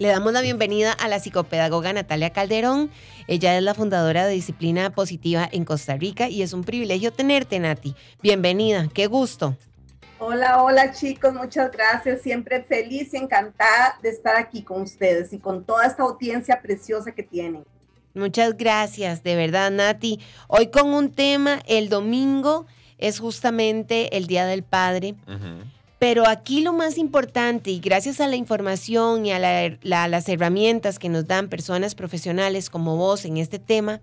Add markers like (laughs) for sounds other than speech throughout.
Le damos la bienvenida a la psicopedagoga Natalia Calderón. Ella es la fundadora de Disciplina Positiva en Costa Rica y es un privilegio tenerte, Nati. Bienvenida, qué gusto. Hola, hola chicos, muchas gracias. Siempre feliz y encantada de estar aquí con ustedes y con toda esta audiencia preciosa que tienen. Muchas gracias, de verdad, Nati. Hoy con un tema, el domingo es justamente el Día del Padre. Pero aquí lo más importante, y gracias a la información y a, las herramientas que nos dan personas profesionales como vos en este tema,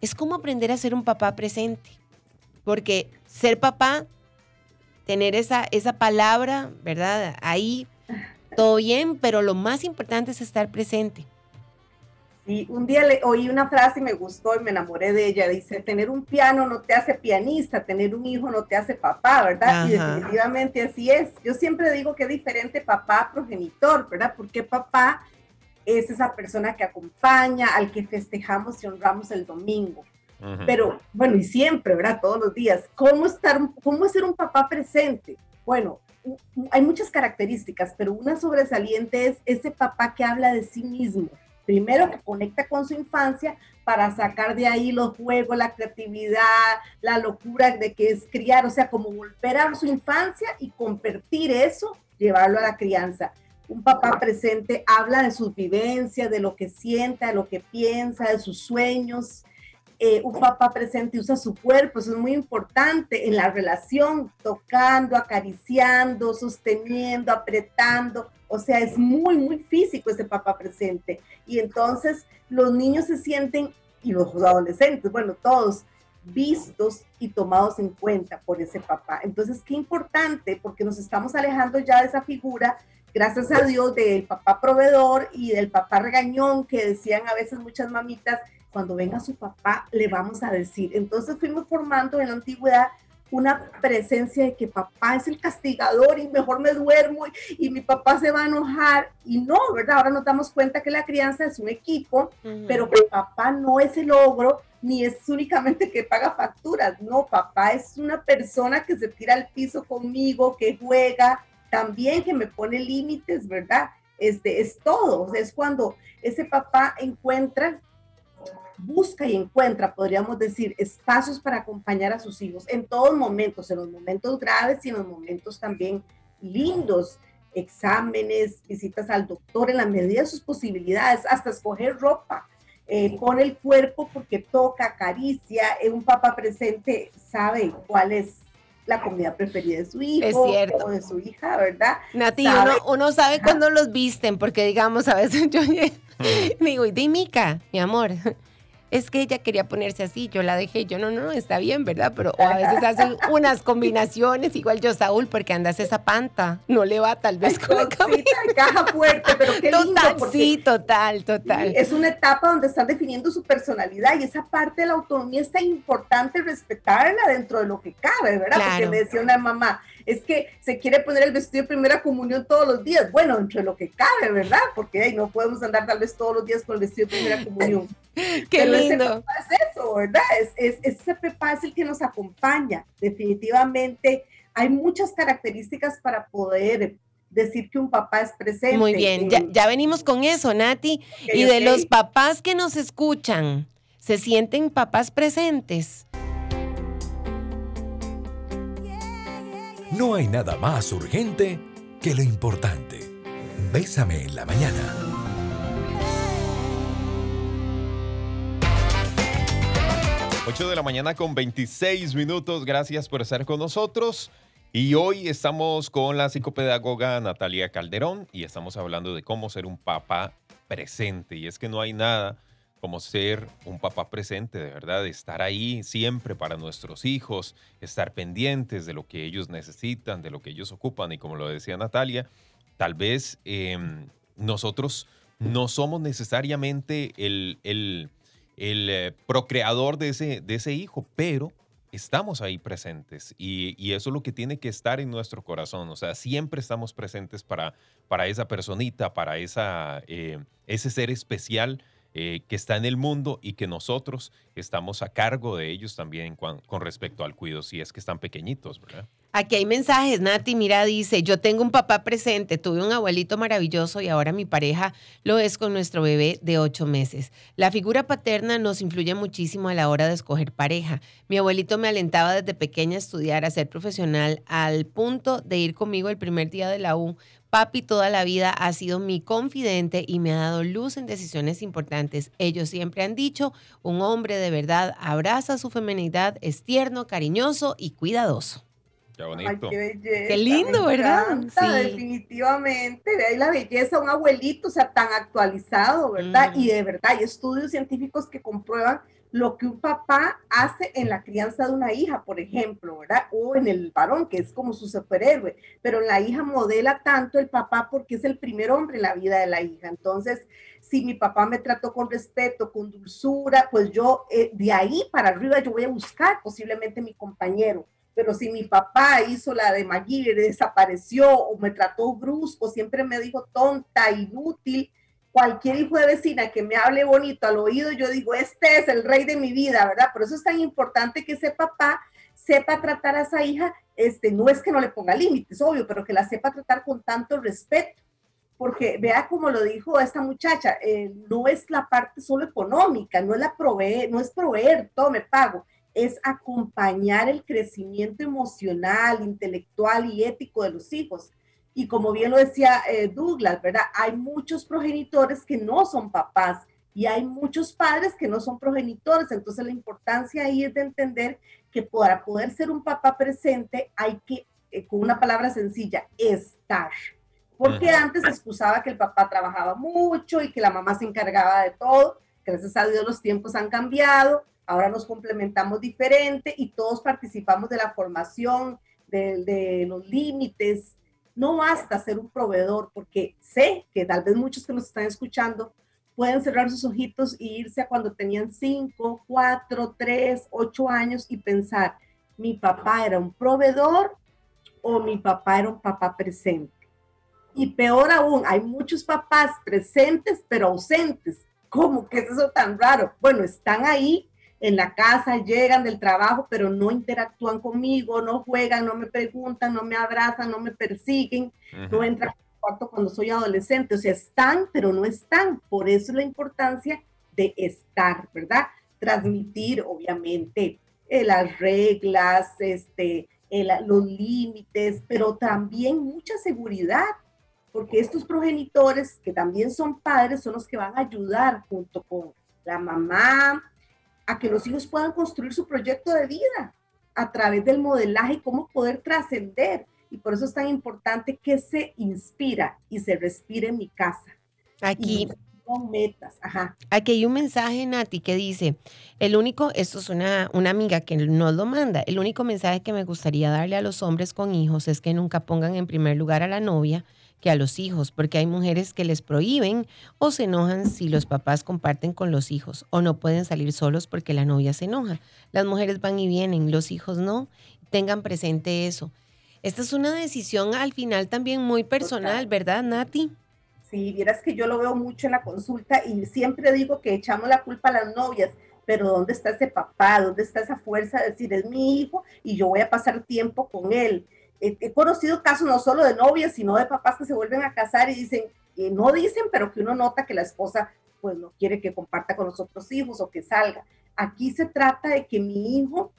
es cómo aprender a ser un papá presente. Porque ser papá tener esa, esa palabra, ¿verdad? Ahí todo bien, pero lo más importante es estar presente. Sí, un día le oí una frase y me gustó y me enamoré de ella. Dice, tener un piano no te hace pianista, tener un hijo no te hace papá, ¿verdad? Y definitivamente así es. Yo siempre digo que es diferente papá progenitor, ¿verdad? Porque papá es esa persona que acompaña, al que festejamos y honramos el domingo. Pero bueno, y siempre, ¿verdad? Todos los días. ¿Cómo, estar, ¿Cómo ser un papá presente? Bueno, hay muchas características, pero una sobresaliente es ese papá que habla de sí mismo. Primero, que conecta con su infancia para sacar de ahí los juegos, la creatividad, la locura de que es criar, o sea, como volver a su infancia y convertir eso, llevarlo a la crianza. Un papá presente habla de sus vivencias, de lo que sienta, de lo que piensa, de sus sueños, eh, un papá presente usa su cuerpo, eso es muy importante en la relación, tocando, acariciando, sosteniendo, apretando, o sea, es muy, muy físico ese papá presente. Y entonces los niños se sienten, y los adolescentes, bueno, todos, vistos y tomados en cuenta por ese papá. Entonces, qué importante, porque nos estamos alejando ya de esa figura, gracias a Dios, del papá proveedor y del papá regañón que decían a veces muchas mamitas, cuando venga su papá le vamos a decir. Entonces fuimos formando en la antigüedad una presencia de que papá es el castigador y mejor me duermo y, mi papá se va a enojar. Y no, ¿verdad? Ahora nos damos cuenta que la crianza es un equipo, pero que papá no es el ogro ni es únicamente que paga facturas. No, papá es una persona que se tira al piso conmigo, que juega, también que me pone límites, ¿verdad? Este, es todo. es cuando ese papá encuentra busca y encuentra, podríamos decir, espacios para acompañar a sus hijos en todos momentos, en los momentos graves y en los momentos también lindos, exámenes, visitas al doctor en la medida de sus posibilidades, hasta escoger ropa. Eh, el cuerpo porque toca, acaricia, eh, un papá presente sabe cuál es la comida preferida de su hijo o de su hija, ¿verdad? Nati, uno, sabe cuándo los visten, porque digamos, a veces (laughs) yo (laughs) digo, y Mica, mi amor, (laughs) es que ella quería ponerse así, yo la dejé, yo no, no, está bien, ¿verdad? Pero a veces hacen (laughs) unas combinaciones, igual yo, Saúl, porque andas esa panta, no le va tal vez con la caja fuerte, pero qué total, Sí, total, total. Es una etapa donde están definiendo su personalidad y esa parte de la autonomía es tan importante respetarla dentro de lo que cabe, ¿verdad? Porque me decía una mamá, es que se quiere poner el vestido de primera comunión todos los días. Bueno, entre lo que cabe, ¿verdad? Porque no podemos andar tal vez todos los días con el vestido de primera comunión. (laughs) Qué lindo. es eso, ¿verdad? Es, ese papá es el que nos acompaña. Definitivamente hay muchas características para poder decir que un papá es presente. Muy bien, ya, venimos con eso, Nati. y de los papás que nos escuchan, ¿se sienten papás presentes? No hay nada más urgente que lo importante. Bésame en la mañana. Ocho de la mañana con 26 minutos. Gracias por estar con nosotros. Y hoy estamos con la psicopedagoga Natalia Calderón y estamos hablando de cómo ser un papá presente. Y es que no hay nada como ser un papá presente, de verdad, estar ahí siempre para nuestros hijos, estar pendientes de lo que ellos necesitan, de lo que ellos ocupan. Y como lo decía Natalia, tal vez em, nosotros no somos necesariamente el, el, eh, procreador de ese, de ese hijo, pero estamos ahí presentes y, eso es lo que tiene que estar en nuestro corazón. O sea, siempre estamos presentes para, para esa personita, para esa, eh, ese ser especial eh, que está en el mundo y que nosotros estamos a cargo de ellos también con, respecto al cuidado, si es que están pequeñitos, ¿verdad? Aquí hay mensajes, Nati, mira, dice, yo tengo un papá presente, tuve un abuelito maravilloso y ahora mi pareja lo es con nuestro bebé de ocho meses. La figura paterna nos influye muchísimo a la hora de escoger pareja. Mi abuelito me alentaba desde pequeña a estudiar, a ser profesional, al punto de ir conmigo el primer día de la U. Papi toda la vida ha sido mi confidente y me ha dado luz en decisiones importantes. Ellos siempre han dicho, un hombre de verdad abraza su feminidad, es tierno, cariñoso y cuidadoso. Qué bonito. qué, lindo, ¿verdad? Sí. Definitivamente. De ahí la belleza, un abuelito, o sea, tan actualizado, ¿verdad? Y de verdad, hay estudios científicos que comprueban lo que un papá hace en la crianza de una hija, por ejemplo, ¿verdad? O en el varón, que es como su superhéroe, pero la hija modela tanto el papá porque es el primer hombre en la vida de la hija. Entonces, si mi papá me trató con respeto, con dulzura, pues yo eh, de ahí para arriba yo voy a buscar posiblemente mi compañero pero si mi papá hizo la de Maggie, desapareció o me trató brusco, siempre me dijo tonta, inútil, cualquier hijo de vecina que me hable bonito al oído, yo digo, este es el rey de mi vida, ¿verdad? Por eso es tan importante que ese papá sepa tratar a esa hija, este, no es que no le ponga límites, obvio, pero que la sepa tratar con tanto respeto. Porque vea como lo dijo esta muchacha, eh, no es la parte solo económica, no es la proveer, no es proveer, todo me pago, es acompañar el crecimiento emocional, intelectual y ético de los hijos. Y como bien lo decía eh, Douglas, ¿verdad? Hay muchos progenitores que no son papás y hay muchos padres que no son progenitores. Entonces la importancia ahí es de entender que para poder ser un papá presente hay que, eh, con una palabra sencilla, estar. Porque antes se excusaba que el papá trabajaba mucho y que la mamá se encargaba de todo. Gracias a Dios los tiempos han cambiado ahora nos complementamos diferente y todos participamos de la formación, de, los límites. No basta ser un proveedor, porque sé que tal vez muchos que nos están escuchando pueden cerrar sus ojitos e irse a cuando tenían 5, 4, 3, 8 años y pensar, mi papá era un proveedor o mi papá era un papá presente. Y peor aún, hay muchos papás presentes pero ausentes. ¿Cómo que es eso tan raro? Bueno, están ahí, en la casa, llegan del trabajo, pero no interactúan conmigo, no juegan, no me preguntan, no me abrazan, no me persiguen, no entran al cuarto cuando soy adolescente. O sea, están, pero no están. Por eso la importancia de estar, ¿verdad? Transmitir, obviamente, eh, las reglas, este, los límites, pero también mucha seguridad, porque estos progenitores, que también son padres, son los que van a ayudar junto con la mamá, a que los hijos puedan construir su proyecto de vida a través del modelaje y cómo poder trascender. Y por eso es tan importante que se inspira y se respire en mi casa. Aquí. Con metas, ajá. Aquí hay un mensaje, Nati, que dice, el único, esto es una, una amiga que nos lo manda, el único mensaje que me gustaría darle a los hombres con hijos es que nunca pongan en primer lugar a la novia, que a los hijos, porque hay mujeres que les prohíben o se enojan si los papás comparten con los hijos o no pueden salir solos porque la novia se enoja. Las mujeres van y vienen, los hijos no. Tengan presente eso. Esta es una decisión al final también muy personal, ¿verdad, Nati? Sí, vieras que yo lo veo mucho en la consulta y siempre digo que echamos la culpa a las novias, pero ¿dónde está ese papá? ¿Dónde está esa fuerza de decir, es mi hijo y yo voy a pasar tiempo con él? he conocido casos no solo de novias, sino de papás que se vuelven a casar y dicen, no dicen, pero que uno nota que la esposa pues no quiere que comparta con los otros hijos o que salga. Aquí se trata de que mi hijo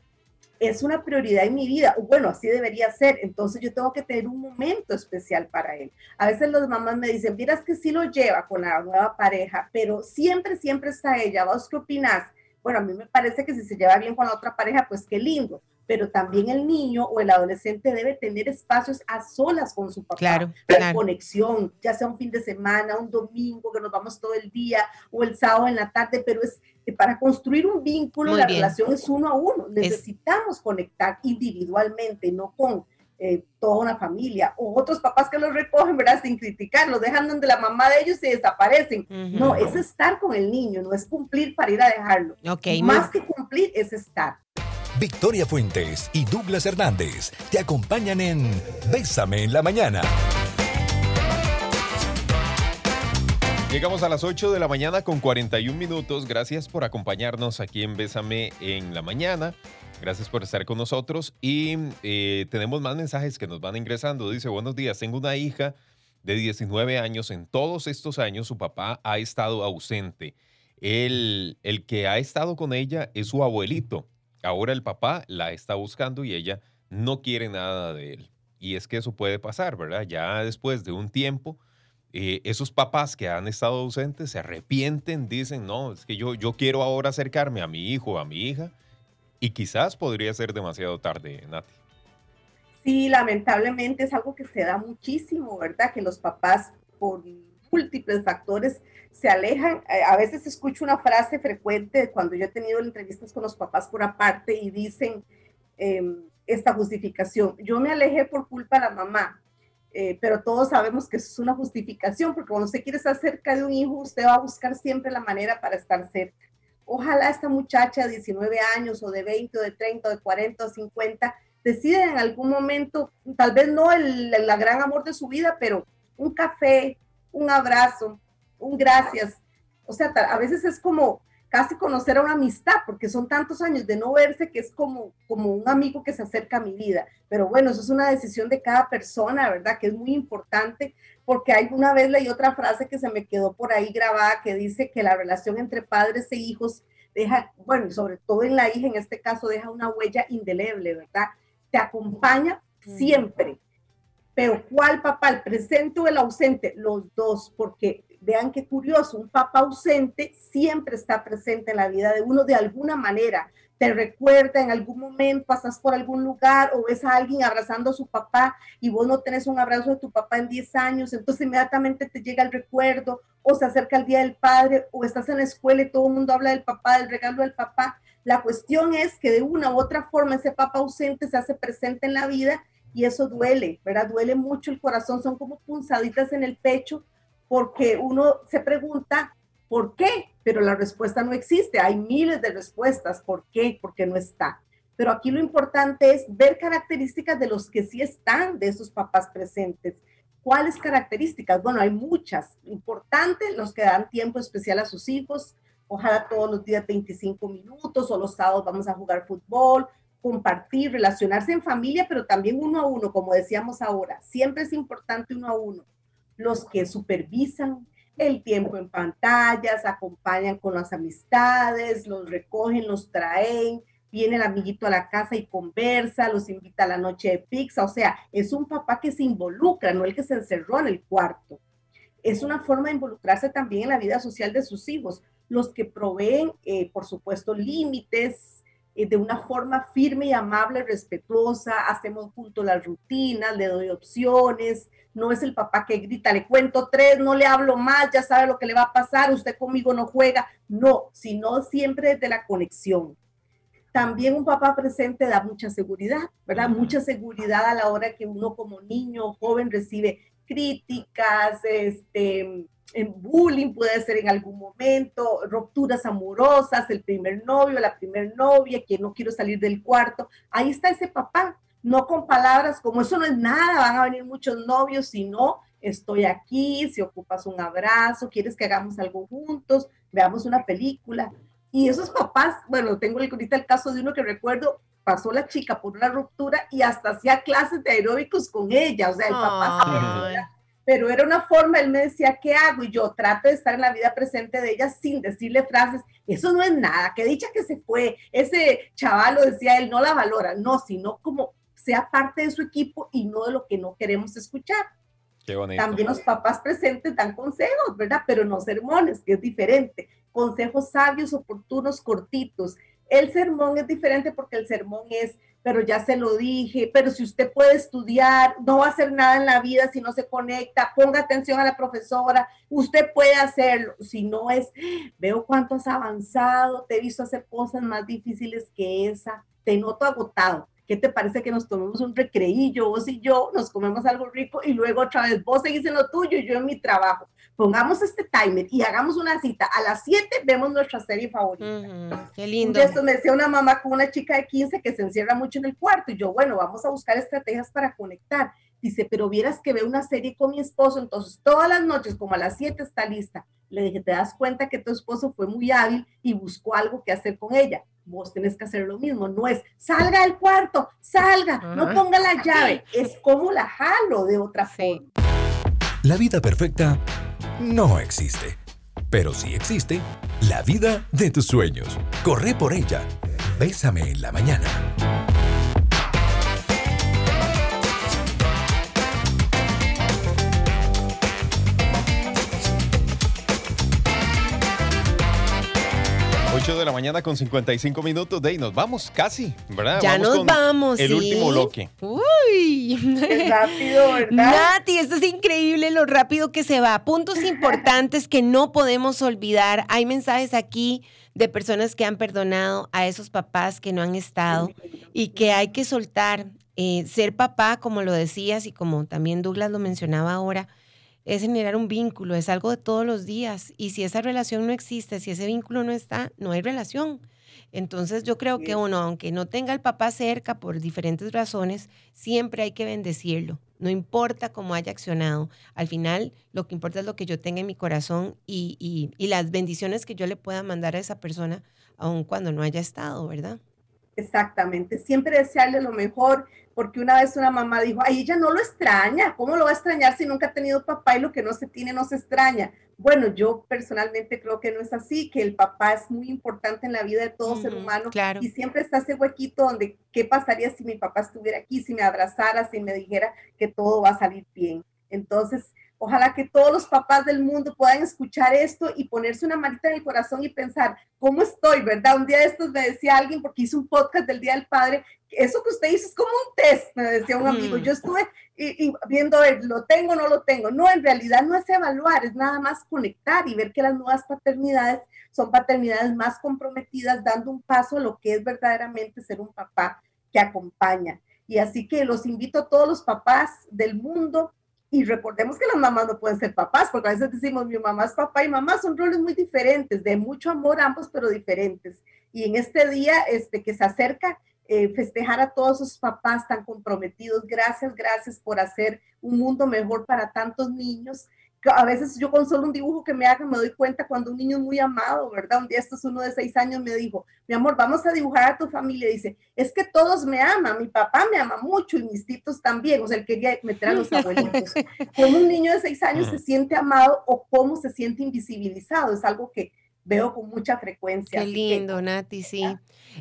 es una prioridad en mi vida, bueno, así debería ser, entonces yo tengo que tener un momento especial para él. A veces las mamás me dicen, miras que sí lo lleva con la nueva pareja, pero siempre, siempre está ella, ¿vos qué opinas? Bueno, a mí me parece que si se lleva bien con la otra pareja, pues qué lindo, pero también el niño o el adolescente debe tener espacios a solas con su papá. Claro, conexión, ya sea un fin de semana, un domingo, que nos vamos todo el día, o el sábado en la tarde, pero es para construir un vínculo, la relación es uno a uno. Necesitamos conectar individualmente, no con eh, toda una familia, o otros papás que los recogen, ¿verdad? Sin criticar, los dejan donde la mamá de ellos se desaparecen. No, es estar con el niño, no es cumplir para ir a dejarlo. Más que cumplir es estar. Victoria Fuentes y Douglas Hernández te acompañan en Bésame en la mañana. Llegamos a las 8 de la mañana con 41 minutos. Gracias por acompañarnos aquí en Bésame en la mañana. Gracias por estar con nosotros. Y eh, tenemos más mensajes que nos van ingresando. Dice, buenos días, tengo una hija de 19 años. En todos estos años su papá ha estado ausente. El, el que ha estado con ella es su abuelito. Ahora el papá la está buscando y ella no quiere nada de él. Y es que eso puede pasar, ¿verdad? Ya después de un tiempo eh, esos papás que han estado ausentes se arrepienten, dicen, no, es que yo, yo quiero ahora acercarme a mi hijo, a mi hija, y quizás podría ser demasiado tarde, Nati. Sí, lamentablemente es algo que se da muchísimo, ¿verdad? Que los papás por múltiples factores se alejan. Eh, a veces escucho una frase frecuente cuando yo he tenido entrevistas con los papás por aparte y dicen em, esta justificación, yo me alejé por culpa de la mamá, eh, pero todos sabemos que eso es una justificación, porque cuando usted quiere estar cerca de un hijo, usted va a buscar siempre la manera para estar cerca. Ojalá esta muchacha de 19 años o de 20 o de 30 o de 40 o 50 decida en algún momento, tal vez no el, el gran amor de su vida, pero un café, un abrazo, un gracias. O sea, a veces es como, casi conocer a una amistad, porque son tantos años de no verse que es como, como un amigo que se acerca a mi vida. Pero bueno, eso es una decisión de cada persona, ¿verdad? Que es muy importante, porque hay una vez leí otra frase que se me quedó por ahí grabada que dice que la relación entre padres e hijos deja, bueno, sobre todo en la hija, en este caso, deja una huella indeleble, ¿verdad? Te acompaña siempre. Pero ¿cuál papá? ¿El presente o el ausente? Los dos, porque vean qué curioso, un papá ausente siempre está presente en la vida de uno de alguna manera. Te recuerda en algún momento, pasas por algún lugar o ves a alguien abrazando a su papá y vos no tenés un abrazo de tu papá en 10 años, entonces inmediatamente te llega el recuerdo o se acerca el día del padre o estás en la escuela y todo el mundo habla del papá, del regalo del papá. La cuestión es que de una u otra forma ese papá ausente se hace presente en la vida y eso duele, ¿verdad? Duele mucho el corazón, son como punzaditas en el pecho porque uno se pregunta, ¿por qué? Pero la respuesta no existe. Hay miles de respuestas. ¿Por qué? Porque no está. Pero aquí lo importante es ver características de los que sí están, de esos papás presentes. ¿Cuáles características? Bueno, hay muchas. Importantes, los que dan tiempo especial a sus hijos. Ojalá todos los días 25 minutos o los sábados vamos a jugar fútbol, compartir, relacionarse en familia, pero también uno a uno, como decíamos ahora. Siempre es importante uno a uno los que supervisan el tiempo en pantallas, acompañan con las amistades, los recogen, los traen, viene el amiguito a la casa y conversa, los invita a la noche de pizza, o sea, es un papá que se involucra, no el que se encerró en el cuarto. Es una forma de involucrarse también en la vida social de sus hijos, los que proveen, eh, por supuesto, límites, de una forma firme y amable, respetuosa, hacemos junto las rutinas, le doy opciones, no es el papá que grita, le cuento tres, no le hablo más, ya sabe lo que le va a pasar, usted conmigo no juega, no, sino siempre desde la conexión. También un papá presente da mucha seguridad, ¿verdad? Mucha seguridad a la hora que uno como niño joven recibe críticas, este, en bullying puede ser en algún momento, rupturas amorosas, el primer novio, la primer novia, que no quiero salir del cuarto. Ahí está ese papá, no con palabras como eso no es nada, van a venir muchos novios, sino estoy aquí, si ocupas un abrazo, quieres que hagamos algo juntos, veamos una película. Y esos papás, bueno, tengo ahorita el caso de uno que recuerdo, pasó la chica por una ruptura y hasta hacía clases de aeróbicos con ella, o sea, el papá pero era una forma, él me decía, ¿qué hago? Y yo trato de estar en la vida presente de ella sin decirle frases, eso no es nada, que dicha que se fue, ese chaval lo decía él, no la valora, no, sino como sea parte de su equipo y no de lo que no queremos escuchar. Qué bonito. También los papás presentes dan consejos, ¿verdad? Pero no sermones, que es diferente. Consejos sabios, oportunos, cortitos. El sermón es diferente porque el sermón es pero ya se lo dije, pero si usted puede estudiar, no va a hacer nada en la vida si no se conecta, ponga atención a la profesora, usted puede hacerlo, si no es, veo cuánto has avanzado, te he visto hacer cosas más difíciles que esa, te noto agotado. ¿Qué te parece que nos tomemos un recreillo, vos y yo, nos comemos algo rico y luego otra vez vos seguís en lo tuyo y yo en mi trabajo? pongamos este timer y hagamos una cita. A las 7 vemos nuestra serie favorita. qué lindo. Esto me decía una mamá con una chica de 15 que se encierra mucho en el cuarto y yo, bueno, vamos a buscar estrategias para conectar. Dice, pero vieras que ve una serie con mi esposo, entonces todas las noches, como a las 7 está lista. Le dije, te das cuenta que tu esposo fue muy hábil y buscó algo que hacer con ella. Vos tenés que hacer lo mismo. No es, salga del cuarto, salga, no ponga la llave. Es como la jalo de otra forma. La vida perfecta no existe, pero sí existe la vida de tus sueños. Corre por ella. Bésame en la mañana. 8 de la mañana con 55 minutos de ahí nos vamos casi, ¿verdad? Ya nos vamos. El último bloque. Uy. Qué rápido, ¿verdad? Nati, esto es increíble lo rápido que se va. Puntos (laughs) importantes que no podemos olvidar. Hay mensajes aquí de personas que han perdonado a esos papás que no han estado y que hay que soltar. Eh, ser papá, como lo decías y como también Douglas lo mencionaba ahora, es generar un vínculo, es algo de todos los días. Y si esa relación no existe, si ese vínculo no está, no hay relación. Entonces yo creo que uno, aunque no tenga al papá cerca por diferentes razones, siempre hay que bendecirlo. No importa cómo haya accionado. Al final lo que importa es lo que yo tenga en mi corazón y, y, y las bendiciones que yo le pueda mandar a esa persona, aun cuando no haya estado, ¿verdad? Exactamente, siempre desearle lo mejor, porque una vez una mamá dijo, ay, ella no lo extraña, ¿cómo lo va a extrañar si nunca ha tenido papá y lo que no se tiene no se extraña? Bueno, yo personalmente creo que no es así, que el papá es muy importante en la vida de todo ser humano y siempre está ese huequito donde, ¿qué pasaría si mi papá estuviera aquí, si me abrazara, si me dijera que todo va a salir bien? Entonces, Ojalá que todos los papás del mundo puedan escuchar esto y ponerse una manita en el corazón y pensar, ¿cómo estoy? ¿Verdad? Un día de estos me decía alguien, porque hice un podcast del Día del Padre, eso que usted dice es como un test, me decía un amigo. Mm. Yo estuve y, viendo, lo tengo o no lo tengo. No, en realidad no es evaluar, es nada más conectar y ver que las nuevas paternidades son paternidades más comprometidas, dando un paso a lo que es verdaderamente ser un papá que acompaña. Y así que los invito a todos los papás del mundo y recordemos que las mamás no pueden ser papás, porque a veces decimos, mi mamá es papá y mamá son roles muy diferentes, de mucho amor ambos, pero diferentes. Y en este día este, que se acerca, eh, festejar a todos esos papás tan comprometidos. Gracias, gracias por hacer un mundo mejor para tantos niños a veces yo con solo un dibujo que me hagan me doy cuenta cuando un niño es muy amado, ¿verdad? Un día esto es uno de seis años me dijo, mi amor, vamos a dibujar a tu familia. Dice, es que todos me aman, mi papá me ama mucho y mis titos también. O sea, él quería meter a los abuelitos. (laughs) ¿Cómo un niño de seis años se siente amado o cómo se siente invisibilizado? Es algo que veo con mucha frecuencia. Qué lindo, Nati, sí.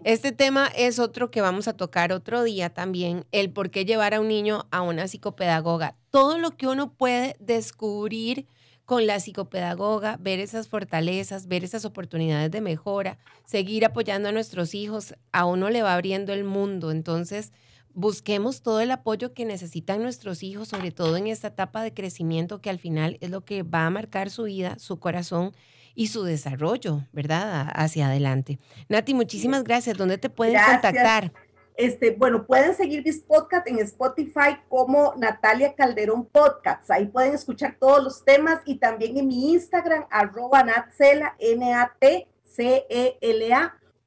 Este tema es otro que vamos a tocar otro día también, el por qué llevar a un niño a una psicopedagoga. Todo lo que uno puede descubrir con la psicopedagoga, ver esas fortalezas, ver esas oportunidades de mejora, seguir apoyando a nuestros hijos, a uno le va abriendo el mundo. Entonces, busquemos todo el apoyo que necesitan nuestros hijos, sobre todo en esta etapa de crecimiento que al final es lo que va a marcar su vida, su corazón y su desarrollo, ¿verdad? Hacia adelante. Nati, muchísimas gracias. ¿Dónde te pueden contactar? Este, bueno, pueden seguir mis podcasts en Spotify como Natalia Calderón Podcasts. Ahí pueden escuchar todos los temas y también en mi Instagram, arroba Natsela, N-A-T-C-E-L-A,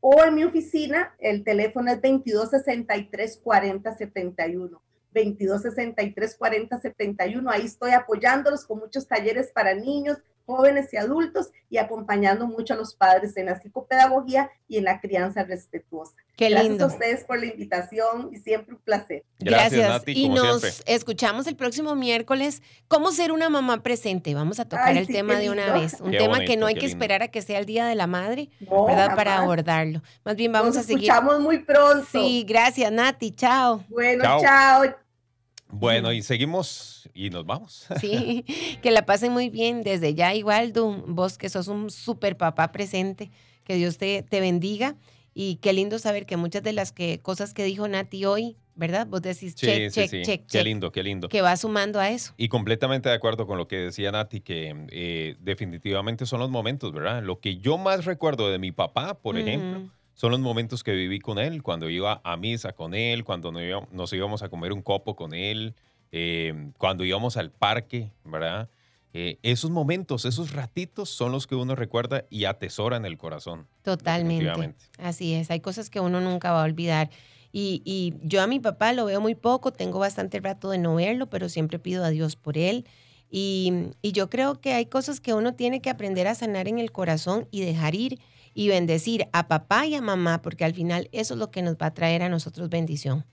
o en mi oficina, el teléfono es 2263 4071. 2263 4071. Ahí estoy apoyándolos con muchos talleres para niños, jóvenes y adultos y acompañando mucho a los padres en la psicopedagogía y en la crianza respetuosa. Qué Gracias a ustedes por la invitación y siempre un placer. Gracias. y nos escuchamos el próximo miércoles. ¿Cómo ser una mamá presente? Vamos a tocar el tema de una vez. Un tema que no hay que esperar a que sea el Día de la Madre, ¿verdad? Para abordarlo. Más bien vamos a seguir. escuchamos muy pronto. Sí, gracias Nati. Chao. Bueno, chao. Bueno, y seguimos y nos vamos. Sí, (laughs) que la pasen muy bien. Desde ya, igual, vos que sos un super papá presente, que Dios te, te bendiga. Y qué lindo saber que muchas de las que, cosas que dijo Nati hoy, ¿verdad? Vos decís, check, check, check, Qué lindo, qué lindo. Que va sumando a eso. Y completamente de acuerdo con lo que decía Nati, que eh, definitivamente son los momentos, ¿verdad? Lo que yo más recuerdo de mi papá, por ejemplo son los momentos que viví con él, cuando iba a misa con él, cuando nos íbamos a comer un copo con él, eh, cuando íbamos al parque, ¿verdad? Eh, esos momentos, esos ratitos son los que uno recuerda y atesora en el corazón. Totalmente. Así es, hay cosas que uno nunca va a olvidar. Y, y, yo a mi papá lo veo muy poco, tengo bastante rato de no verlo, pero siempre pido a Dios por él. Y, y yo creo que hay cosas que uno tiene que aprender a sanar en el corazón y dejar ir y bendecir a papá y a mamá, porque al final eso es lo que nos va a traer a nosotros bendición.